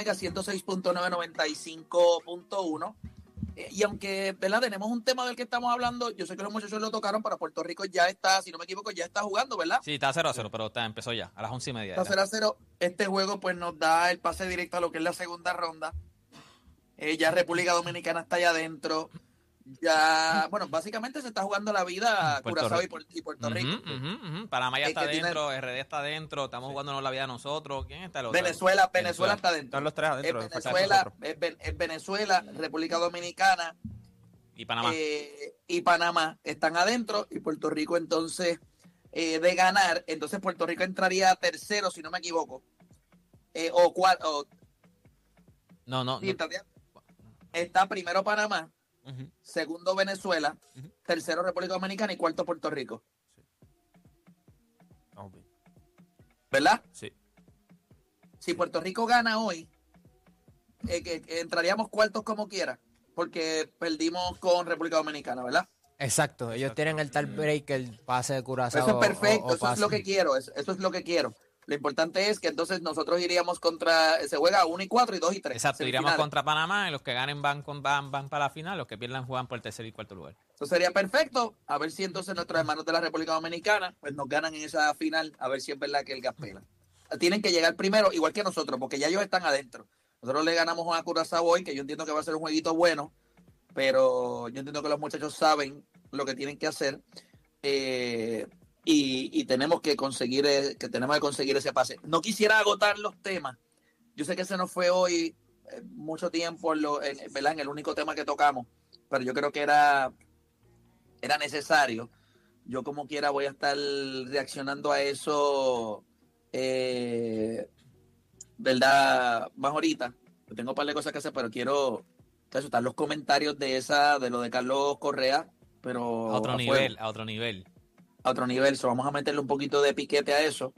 Mega 106.995.1. Eh, y aunque, ¿verdad? Tenemos un tema del que estamos hablando, yo sé que los muchachos lo tocaron, pero Puerto Rico ya está, si no me equivoco, ya está jugando, ¿verdad? Sí, está 0 a 0, pero está, empezó ya, a las 11 y media. Está 0 a 0. Este juego pues nos da el pase directo a lo que es la segunda ronda. Eh, ya República Dominicana está allá adentro. Ya, bueno, básicamente se está jugando la vida Puerto Curazao y, Rico. Puer- y Puerto Rico. Panamá ya está que tiene- adentro, RD está adentro, estamos jugándonos la vida nosotros. ¿Quién está el otro? Venezuela, Venezuela está adentro. Están los tres Es adentro. Venezuela, es Venezuela, República Dominicana Y Panamá. eh, y Panamá están adentro y Puerto Rico entonces eh, de ganar, entonces Puerto Rico entraría tercero si no me equivoco. Eh, o cuarto, no, no, está primero Panamá, Segundo Venezuela, tercero República Dominicana y cuarto Puerto Rico, Vamos bien. ¿verdad? Sí. Si Puerto Rico gana hoy, eh, que, que entraríamos cuartos como quiera, porque perdimos con República Dominicana, ¿verdad? Exacto, ellos Exacto. tienen el tal break, el pase de Curazao. Eso es perfecto, o- o eso es lo que quiero, eso, eso es lo que quiero. Lo importante es que entonces nosotros iríamos contra, se juega 1 y 4 y 2 y 3. Exacto, iríamos contra Panamá y los que ganen van, con, van, van para la final, los que pierdan juegan por el tercer y cuarto lugar. Eso sería perfecto. A ver si entonces nuestros hermanos de la República Dominicana pues nos ganan en esa final, a ver si es verdad que el gas pela. Tienen que llegar primero, igual que nosotros, porque ya ellos están adentro. Nosotros le ganamos a Curazao hoy, que yo entiendo que va a ser un jueguito bueno, pero yo entiendo que los muchachos saben lo que tienen que hacer. eh, y, y tenemos que conseguir eh, que tenemos que conseguir ese pase. No quisiera agotar los temas. Yo sé que se nos fue hoy eh, mucho tiempo en, lo, en, ¿verdad? en el único tema que tocamos, pero yo creo que era era necesario. Yo como quiera voy a estar reaccionando a eso, eh, ¿verdad? Más ahorita. Yo Tengo un par de cosas que hacer, pero quiero están los comentarios de esa, de lo de Carlos Correa, pero A otro a fuego nivel, a otro nivel. A otro nivel. So, vamos a meterle un poquito de piquete a eso.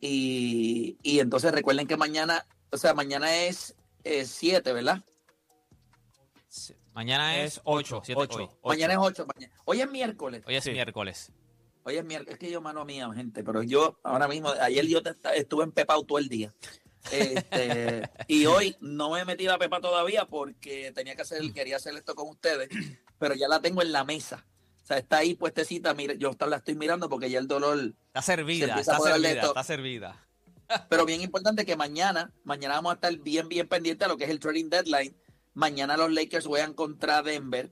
Y, y entonces recuerden que mañana, o sea, mañana es 7, ¿verdad? Sí. Mañana es Es 8, ocho, 7 ocho. hoy. Mañana es 8. Hoy es miércoles. Hoy es Sí. miércoles. Hoy es miércoles. Es que yo, mano mía, gente, pero yo ahora mismo, ayer yo te- estuve en Pepao todo el día. Este, y hoy no me he metido a Pepa todavía porque tenía que hacer, quería hacer esto con ustedes, pero ya la tengo en la mesa. O sea, está ahí puestecita, mire, yo la estoy mirando porque ya el dolor Está Se servida, está servida, está servida. Pero bien importante que mañana, mañana vamos a estar bien, bien pendientes a lo que es el trading deadline. Mañana los Lakers juegan contra Denver.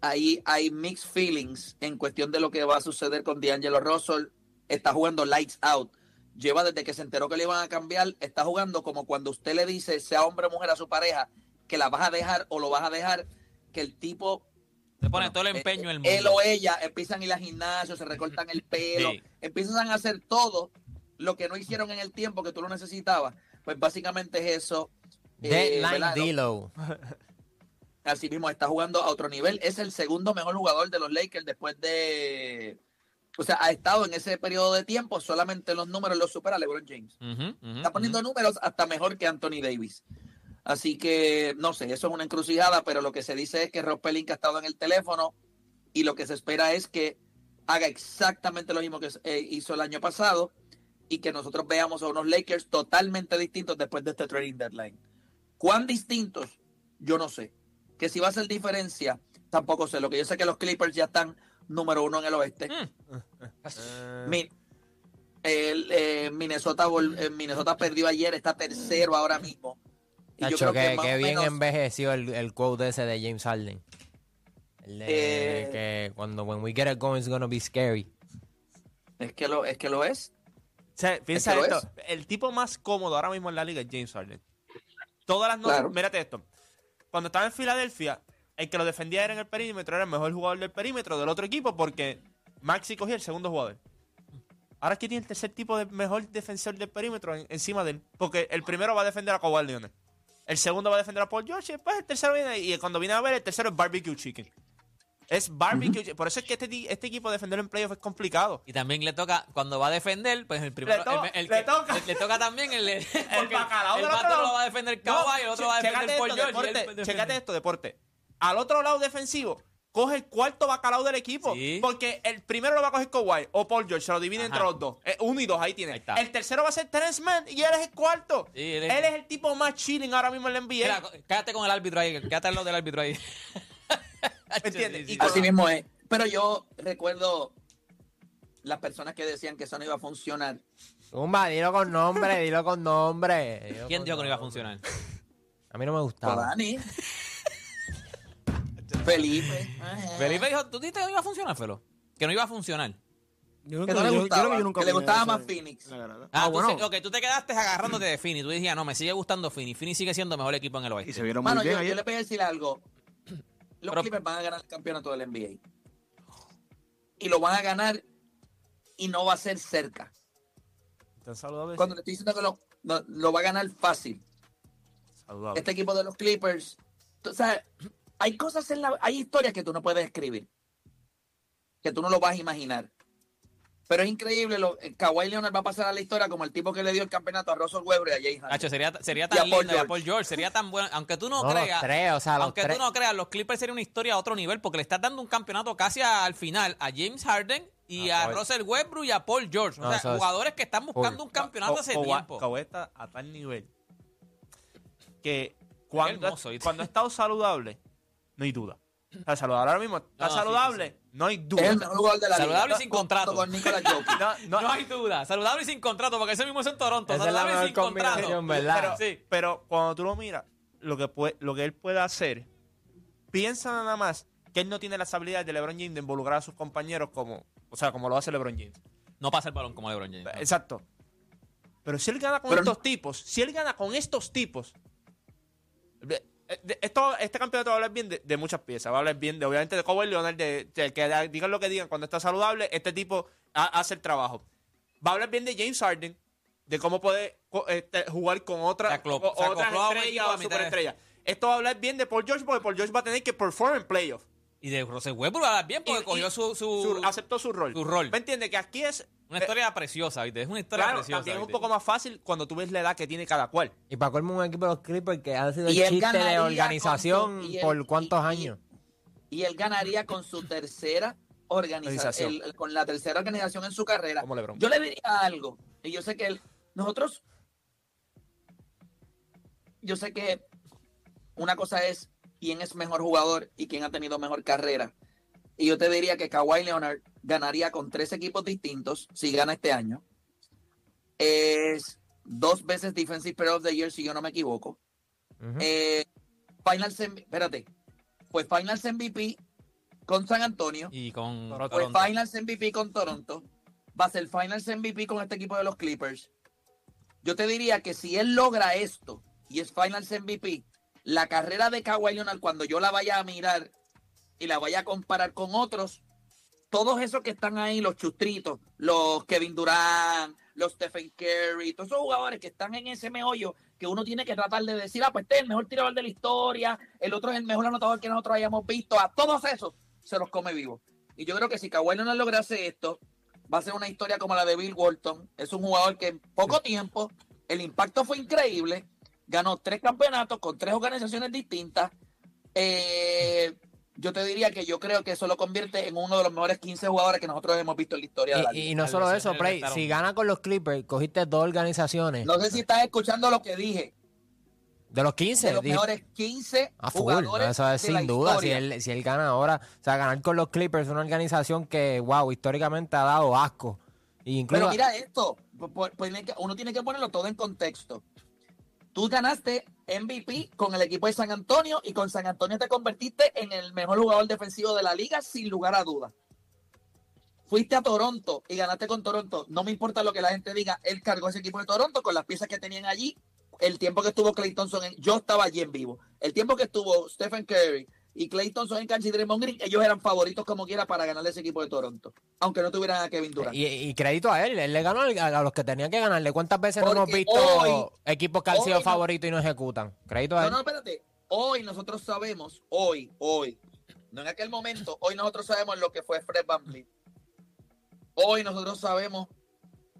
Ahí hay mixed feelings en cuestión de lo que va a suceder con D'Angelo Russell. Está jugando lights out. Lleva desde que se enteró que le iban a cambiar, está jugando como cuando usted le dice, sea hombre o mujer a su pareja, que la vas a dejar o lo vas a dejar, que el tipo Le pone bueno, todo el eh, empeño del Él mundo. o ella empiezan a ir al gimnasio, se recortan el pelo, Sí. empiezan a hacer todo lo que no hicieron en el tiempo que tú lo necesitabas. Pues básicamente es eso. Eh, Deadline ¿verdad? D-Lo. Así mismo está jugando a otro nivel. Es el segundo mejor jugador de los Lakers después de. O sea, ha estado en ese periodo de tiempo, solamente los números los supera LeBron James. Está poniendo números hasta mejor que Anthony Davis. Así que, no sé, eso es una encrucijada, pero lo que se dice es que Rob Pelinka ha estado en el teléfono y lo que se espera es que haga exactamente lo mismo que eh, hizo el año pasado y que nosotros veamos a unos Lakers totalmente distintos después de este trading deadline. ¿Cuán distintos? Yo no sé. Que si va a ser diferencia, tampoco sé. Lo que yo sé que los Clippers ya están número uno en el oeste. Eh, Mi- el, eh, Minnesota, eh, Minnesota perdió ayer, está tercero ahora mismo. Y yo Nacho, creo que que, que bien menos- envejeció el, el quote ese de James Harden. El de Eh, que cuando when we get it going it's gonna be scary. es que lo es que lo es. o sea, piensa lo esto. El tipo más cómodo ahora mismo en la liga es James Harden. Todas las noches, Claro. mírate esto. Cuando estaba en Filadelfia, el que lo defendía era en el perímetro, era el mejor jugador del perímetro del otro equipo porque Maxi cogía el segundo jugador. Ahora aquí tiene el tercer tipo de mejor defensor del perímetro en- encima de él. Porque el primero va a defender a Kawhi Leonard. El segundo va a defender a Paul George. Y después el tercero viene. Y cuando viene a ver, el tercero es Barbecue Chicken. Es Barbecue Chicken. Por eso es que este, este equipo defender en playoff es complicado. Y también le toca, cuando va a defender, pues el primero. Le to- el, el le que- toca. le- le toca también el. El, porque bacalao el del otro lado. lo va a defender No, Kawhi, el otro va a defender Paul George. deporte, chécate esto, deporte. Al otro lado defensivo, coge el cuarto bacalao del equipo. Sí. Porque el primero lo va a coger Kawhi o Paul George, se lo divide entre los dos. Eh, uno y dos, ahí tiene. Ahí está. El tercero va a ser Terence Mann y él es el cuarto. Sí, él, él es... el tipo más chilling ahora mismo en la NBA. Mira, quédate con el árbitro ahí, quédate al lado del árbitro ahí. entiendes? Sí, sí, Y Así sí. mismo es. Pero yo recuerdo las personas que decían que eso no iba a funcionar. Zumba, dilo con nombre, dilo con nombre. Dilo ¿Quién con dijo que no iba a funcionar? A mí no me gustaba. Dani. Felipe. Felipe dijo, ¿tú dijiste que no iba a funcionar, Felo? Que no iba a funcionar. Yo Que nunca, no le yo- gustaba, que yo nunca que le gustaba más en- Phoenix. Ah, Ah, tú, bueno. se- ok, tú te quedaste agarrándote de Fini. Tú decías, no, me sigue gustando Fini. Fini sigue siendo mejor equipo en el oeste. Y se vieron muy Mano, bien yo, yo le voy a decir algo. Los Pero- Clippers van a ganar el campeonato del NBA. Y lo van a ganar y no va a ser cerca. Están saludables. Cuando le estoy diciendo que lo, no, lo va a ganar fácil. Saludables. Este equipo de los Clippers. tú sabes, hay cosas en la. Hay historias que tú no puedes escribir. Que tú no lo vas a imaginar. Pero es increíble. Lo, eh, Kawhi Leonard va a pasar a la historia como el tipo que le dio el campeonato a Russell Weber y a Jay Harden. Hacho, sería, sería Y a tan Paul lindo y a. Paul George. Sería tan bueno. Aunque tú no, creas. tres, o sea, los aunque tres. tú no creas, los Clippers sería una historia a otro nivel porque le estás dando un campeonato casi al final a James Harden y A. Russell Westbrook y a Paul George. O No, sea, jugadores que están buscando Paul. un campeonato hace tiempo. Kawhi está a tal nivel que cuando, hermoso, cuando ha estado saludable, no hay duda. Está saludable ahora mismo. Está No, sí, saludable, sí, no hay Es duda. el mejor jugador de la Saludable liga. y sin contrato. Con. No, No, hay duda. Saludable y sin contrato, porque ese mismo es en Toronto. Esa es la Saludable y sin contrato. Pero, Sí. pero cuando tú lo miras, lo que, puede, lo que él puede hacer, piensa nada más que él no tiene las habilidades de LeBron James de involucrar a sus compañeros como, o sea, como lo hace LeBron James. No pasa el balón como LeBron James. Exacto. Pero si él gana con Pero- estos tipos, si él gana con estos tipos, este campeonato va a hablar bien de, de muchas piezas. Va a hablar bien de, obviamente, de Kawhi Leonard, de, de que digan lo que digan, cuando está saludable, este tipo ha- hace el trabajo. Va a hablar bien de James Harden, de cómo puede este, jugar con otra, aclo- o- otras estrellas superestrellas. Esto va a hablar bien de Paul George, porque Paul George va a tener que perform en playoff. Y de Russell Westbrook va a dar bien porque Y- cogió y su, su, Su- aceptó su rol. su rol. ¿Me entiendes? Que aquí es... una eh, historia preciosa, ¿viste? Es una historia Claro, preciosa. también es un poco más fácil cuando tú ves la edad que tiene cada cual. Y para colmo un equipo de los Clippers que ha sido el chiste de organización su- y él- por cuántos y- años. Y él ganaría con su tercera organización, el- con la tercera organización en su carrera. Como LeBron. Yo le diría algo, y yo sé que él- nosotros, yo sé que una cosa es quién es mejor jugador y quién ha tenido mejor carrera. Y yo te diría que Kawhi Leonard ganaría con tres equipos distintos si gana este año. Es dos veces Defensive Player of the Year, si yo no me equivoco. Ujú. Eh, Finals, espérate, pues Finals MVP con San Antonio, Y con pues Toronto. Finals MVP con Toronto, va a ser Finals MVP con este equipo de los Clippers. Yo te diría que si él logra esto y es Finals MVP, la carrera de Kawhi Leonard cuando yo la vaya a mirar y la vaya a comparar con otros, todos esos que están ahí, los chustritos, los Kevin Durant, los Stephen Curry, todos esos jugadores que están en ese meollo que uno tiene que tratar de decir, ah, pues este es el mejor tirador de la historia, el otro es el mejor anotador que nosotros hayamos visto, a todos esos se los come vivo. Y yo creo que si Kawhi no lograse esto, va a ser una historia como la de Bill Walton. Es un jugador que en poco tiempo, el impacto fue increíble, ganó tres campeonatos con tres organizaciones distintas. Eh, yo te diría que yo creo que eso lo convierte en uno de los mejores 15 jugadores que nosotros hemos visto en la historia de la Y, no solo eso, estará si gana con los Clippers, cogiste dos organizaciones. No sé si estás escuchando lo que dije. de los 15. De los di- mejores 15 a full, no, jugadores eso es de la sin duda. Si él, si él gana ahora, o sea, ganar con los Clippers, una organización que, wow, históricamente ha dado asco. Y incluso, Pero mira esto, uno tiene que ponerlo todo en contexto. Tú ganaste MVP con el equipo de San Antonio y con San Antonio te convertiste en el mejor jugador defensivo de la liga sin lugar a dudas. Fuiste a Toronto y ganaste con Toronto. No me importa lo que la gente diga, él cargó ese equipo de Toronto con las piezas que tenían allí. El tiempo que estuvo Clay Thompson, en- yo estaba allí en vivo. El tiempo que estuvo Stephen Curry y Clay Thompson en cancha y Draymond Green, ellos eran favoritos como quiera para ganarle ese equipo de Toronto. Aunque no tuvieran a Kevin Durant. y, y crédito a él, él le ganó a, los que tenían que ganarle. ¿Cuántas veces no hemos visto hoy- equipos que han sido no- favoritos y no ejecutan? Crédito a No, él. no, espérate. Hoy nosotros sabemos, hoy, hoy, no en aquel momento, hoy nosotros sabemos lo que fue Fred Van Vliet. Hoy nosotros sabemos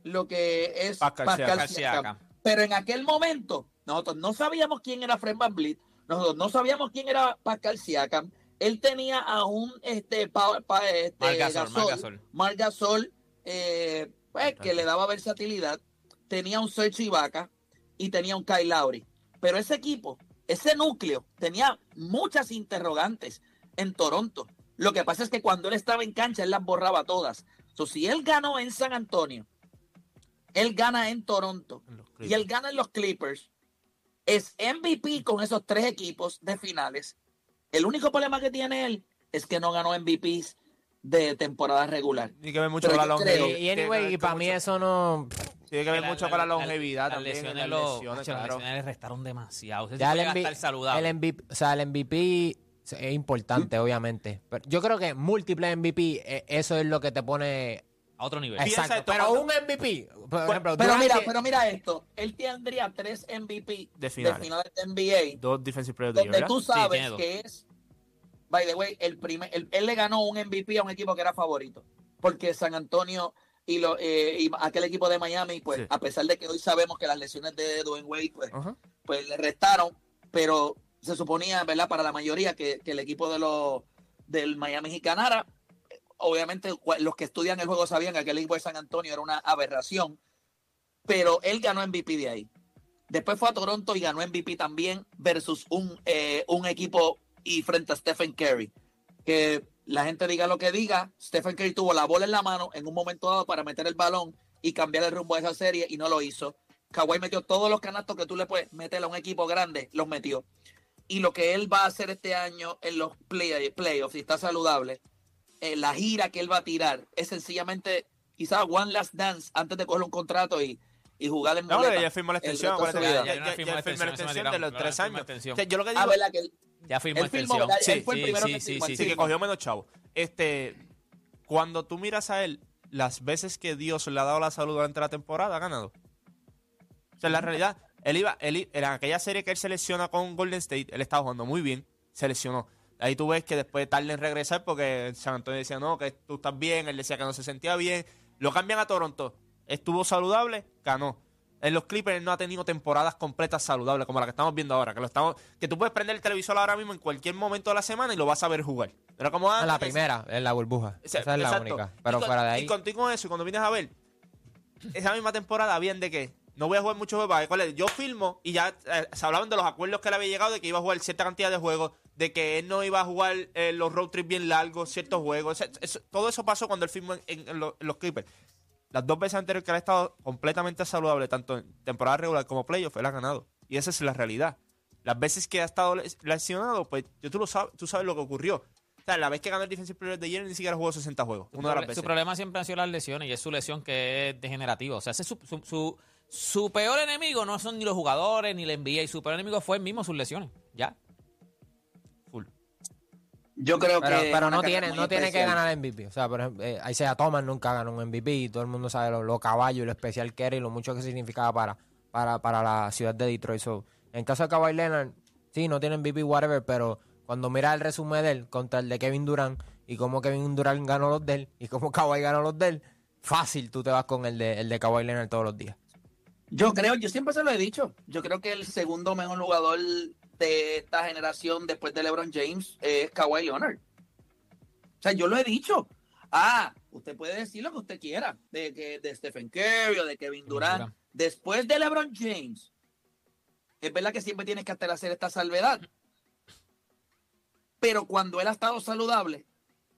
lo que es Pascal Pascal, Siakam. Siakam. Siakam. Pero en aquel momento, nosotros no sabíamos quién era Fred Van Vliet, nosotros no sabíamos quién era Pascal Siakam, él tenía a un este, pa- pa- este, Gasol, eh, pues, que le daba versatilidad, tenía un Serge Ibaka y tenía un Kyle Lowry. Pero ese equipo, ese núcleo, tenía muchas interrogantes en Toronto. Lo que pasa es que cuando él estaba en cancha, él las borraba todas. So, si él ganó en San Antonio, él gana en Toronto En y él gana en los Clippers, es MVP con esos tres equipos de finales. El único problema que tiene él es que no ganó MVPs de temporada regular. Tiene que ver mucho con la longevidad. Y, anyway, y para mí eso no... Tiene que ver mucho con la longevidad las también. lesiones las lesiones, las claro. lesiones le restaron demasiado. Ya el, MVP, saludable. el MVP, o sea, el MVP es importante, obviamente. Pero yo creo que múltiples MVP, eh, eso es lo que te pone... a otro nivel. Piensa Exacto, esto, pero cuando- un MVP, por ejemplo, Pero mira, pero mira esto. Él tendría tres MVP De de finales. finales de NBA, Dos defensive players de donde year, tú sabes que es, by the way, el primer, el- él le ganó un MVP a un equipo que era favorito, porque San Antonio y, lo, eh, y aquel equipo de Miami, pues Sí. a pesar de que hoy sabemos que las lesiones de Dwayne Wade, pues, pues le restaron, pero se suponía, ¿verdad? Para la mayoría que, que el equipo de los del Miami Heat ganara. Obviamente los que estudian el juego sabían que aquel equipo de San Antonio era una aberración, pero él ganó MVP de ahí. Después fue a Toronto y ganó MVP también versus un, eh, un equipo y frente a Stephen Curry. Que la gente diga lo que diga, Stephen Curry tuvo la bola en la mano en un momento dado para meter el balón y cambiar el rumbo de esa serie y no lo hizo. Kawhi metió todos los canastos que tú le puedes meter a un equipo grande, los metió. Y lo que él va a hacer este año en los play- playoffs, si está saludable, eh, la gira que él va a tirar, es sencillamente quizás one last dance antes de coger un contrato y, y jugar en No, muleta porque ya firmó la el extensión. ya- firmó ya la firmó la extensión, de los tres firmó años. extensión. O sea, yo lo que Ah, digo ¿verdad? Que él, Ya firmó firmó, extensión. ¿verdad? Sí, Él fue el sí, primero sí, que sí, firmó sí, el sí, sí. que cogió menos chavo. Este, cuando tú miras a él, las veces que Dios le ha dado la salud durante la temporada, ha ganado. O sea, en la realidad, él iba, él, en aquella serie que él selecciona con Golden State, él estaba jugando muy bien, se lesionó. Ahí tú ves que después tarde en regresar porque San Antonio decía, no, que tú estás bien, él decía que no se sentía bien. Lo cambian a Toronto, estuvo saludable, ganó. En los Clippers él no ha tenido temporadas completas saludables como la que estamos viendo ahora, que lo estamos que tú puedes prender el televisor ahora mismo en cualquier momento de la semana y lo vas a ver jugar. Pero como en la antes, primera, en la burbuja. o sea, Esa es la única. Y Pero con- fuera de Y ahí... contigo con eso, y cuando vienes a ver, esa misma temporada, bien de que no voy a jugar muchos juegos. Yo filmo y ya eh, se hablaban de los acuerdos que él había llegado, de que iba a jugar cierta cantidad de juegos, de que él no iba a jugar eh, los road trips bien largos, ciertos juegos. Eso- todo eso pasó cuando él firmó en, en- en los, en los Clippers. Las dos veces anteriores que él ha estado completamente saludable, tanto en temporada regular como playoff, él ha ganado. Y esa es la realidad. Las veces que ha estado les- lesionado, pues yo, tú, lo sabes, tú sabes lo que ocurrió. O sea, la vez que ganó el Defensive Player de ayer ni siquiera jugó 60 juegos. Una de las veces. su problema siempre han sido las lesiones y es su lesión que es degenerativa. O sea, ese es su, su, su- su peor enemigo no son ni los jugadores ni la NBA. Y su peor enemigo fue él mismo sus lesiones. Ya. Yo creo Pero, que. pero no tiene, no tiene que ganar MVP. O sea, por ejemplo, eh, Isaiah Thomas nunca ganó un MVP y todo el mundo sabe lo, lo caballo y lo especial que era y lo mucho que significaba para, para, para la ciudad de Detroit. So, en caso de Kawhi Leonard, sí, no tiene MVP, whatever, pero cuando miras el resumen de él contra el de Kevin Durant y cómo Kevin Durant ganó los de él y cómo Kawhi ganó los de él, fácil tú te vas con el de, el de Kawhi Leonard todos los días. Yo creo, yo siempre se lo he dicho. Yo creo que el segundo mejor jugador de esta generación después de LeBron James es Kawhi Leonard. O sea, yo lo he dicho. Ah, usted puede decir lo que usted quiera de, que, de Stephen Curry o de Kevin Durant. Después de LeBron James, es verdad que siempre tienes que hacer esta salvedad. Pero cuando él ha estado saludable,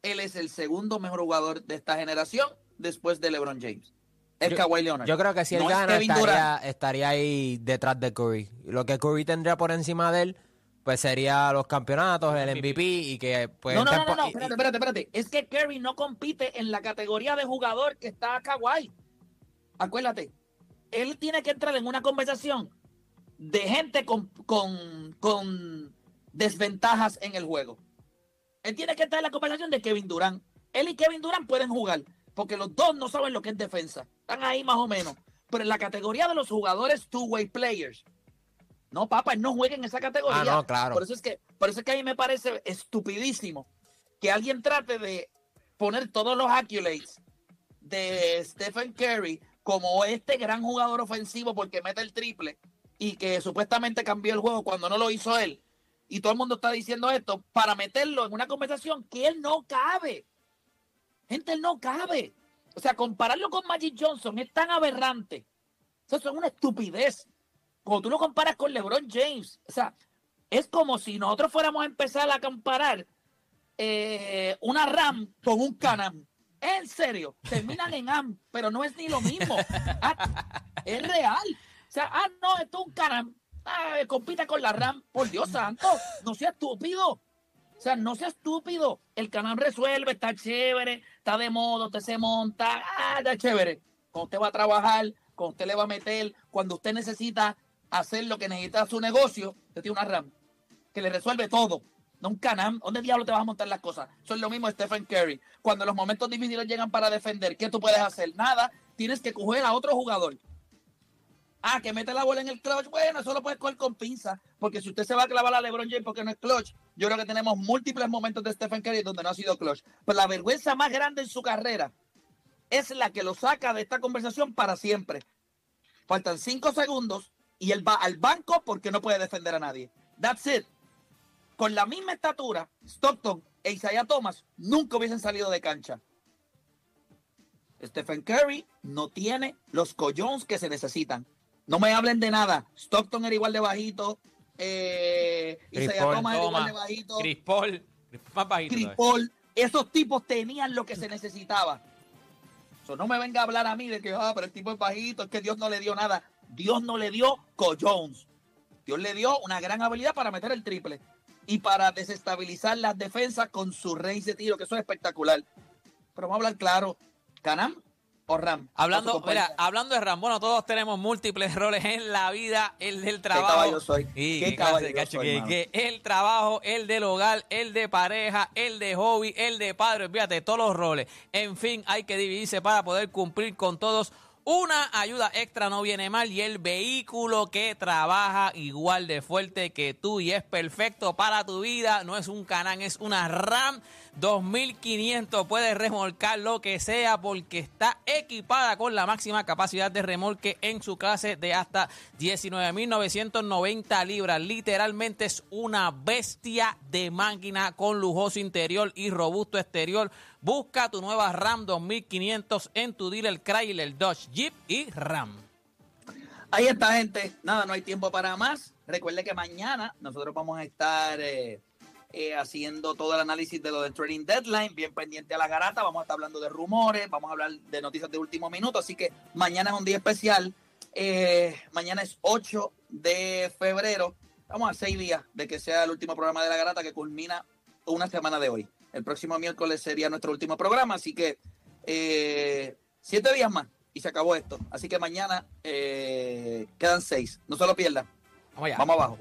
él es el segundo mejor jugador de esta generación después de LeBron James. Es Yo- Kawhi Leonard. Yo creo que si él No gana estaría, estaría ahí detrás de Curry. Lo que Curry tendría por encima de él, pues sería los campeonatos, el MVP y que pues No, no, no, no, no, espérate, espérate, espérate. Es que Curry no compite en la categoría de jugador que está Kawhi. Acuérdate, él tiene que entrar en una conversación de gente con, con, con desventajas en el juego. Él tiene que estar en la conversación de Kevin Durant. Él y Kevin Durant pueden jugar, porque los dos no saben lo que es defensa. Están ahí más o menos. Pero en la categoría de los jugadores two-way players, no, papá, él no juega en esa categoría. Ah, no, claro. Por eso es que, por eso es que a mí me parece estupidísimo que alguien trate de poner todos los accolades de Stephen Curry como este gran jugador ofensivo porque mete el triple y que supuestamente cambió el juego cuando no lo hizo él. y todo el mundo está diciendo esto para meterlo en una conversación que él no cabe. Gente, él no cabe. O sea, compararlo con Magic Johnson es tan aberrante. Eso es una estupidez. Cuando tú lo comparas con LeBron James, o sea, es como si nosotros fuéramos a empezar a comparar eh, una RAM con un Canam. En serio, terminan en AM, pero no es ni lo mismo. Ah, es real. O sea, ah, no, esto es un Canam. Ah, compita con la RAM. Por Dios santo, no sea estúpido. O sea, no sea estúpido. El Canam resuelve, está chévere, está de modo, usted se monta, ah, está chévere. Cuando usted va a trabajar, cuando usted le va a meter, cuando usted necesita hacer lo que necesita su negocio, usted tiene una RAM que le resuelve todo. No un canam. ¿Dónde diablo te vas a montar las cosas? Eso es lo mismo Stephen Curry. Cuando los momentos difíciles llegan para defender, ¿qué tú puedes hacer? Nada. Tienes que coger a otro jugador. Ah, que mete la bola en el clutch. Bueno, eso lo puedes coger con pinza. Porque si usted se va a clavar a LeBron James porque no es clutch, yo creo que tenemos múltiples momentos de Stephen Curry donde no ha sido clutch. Pero la vergüenza más grande en su carrera es la que lo saca de esta conversación para siempre. Faltan cinco segundos y él va al banco porque no puede defender a nadie. That's it con la misma estatura, Stockton e Isaiah Thomas nunca hubiesen salido de cancha. Stephen Curry no tiene los collones que se necesitan. No me hablen de nada. Stockton era igual de bajito. Eh, Isaiah Thomas era igual de bajito. Chris Paul, más bajito. Chris Paul. Esos tipos tenían lo que se necesitaba. no me venga a hablar a mí de que, ah, pero el tipo es bajito, es que Dios no le dio nada. Dios no le dio collones. Dios le dio una gran habilidad para meter el triple y para desestabilizar las defensas con su range de tiro, que eso es espectacular. Pero vamos a hablar claro, ¿Canam o Ram? Hablando, mira, hablando de Ram, bueno, todos tenemos múltiples roles en la vida, el del trabajo. ¿Qué caballo soy? ¿Qué, caballo soy, que, el trabajo, el del hogar, el de pareja, el de hobby, el de padre, fíjate, todos los roles. En fin, hay que dividirse para poder cumplir con todos una ayuda extra no viene mal y el vehículo que trabaja igual de fuerte que tú y es perfecto para tu vida. No es un Canán, es una RAM 2500. Puedes remolcar lo que sea porque está equipada con la máxima capacidad de remolque en su clase de hasta 19.990 libras. Literalmente es una bestia de máquina con lujoso interior y robusto exterior Busca tu nueva RAM 2500 en tu dealer Chrysler, Dodge, Jeep y Ram. Ahí está, gente. Nada, no hay tiempo para más. Recuerde que mañana nosotros vamos a estar eh, eh, haciendo todo el análisis de lo del trading deadline, bien pendiente a la garata. Vamos a estar hablando de rumores, vamos a hablar de noticias de último minuto. Así que mañana es un día especial. Eh, mañana es 8 de febrero. Vamos a seis días de que sea el último programa de la garata que culmina una semana de hoy. El próximo miércoles sería nuestro último programa, así que eh, siete días más y se acabó esto. Así que mañana eh, quedan seis. No se lo pierdan. Vamos, Vamos abajo.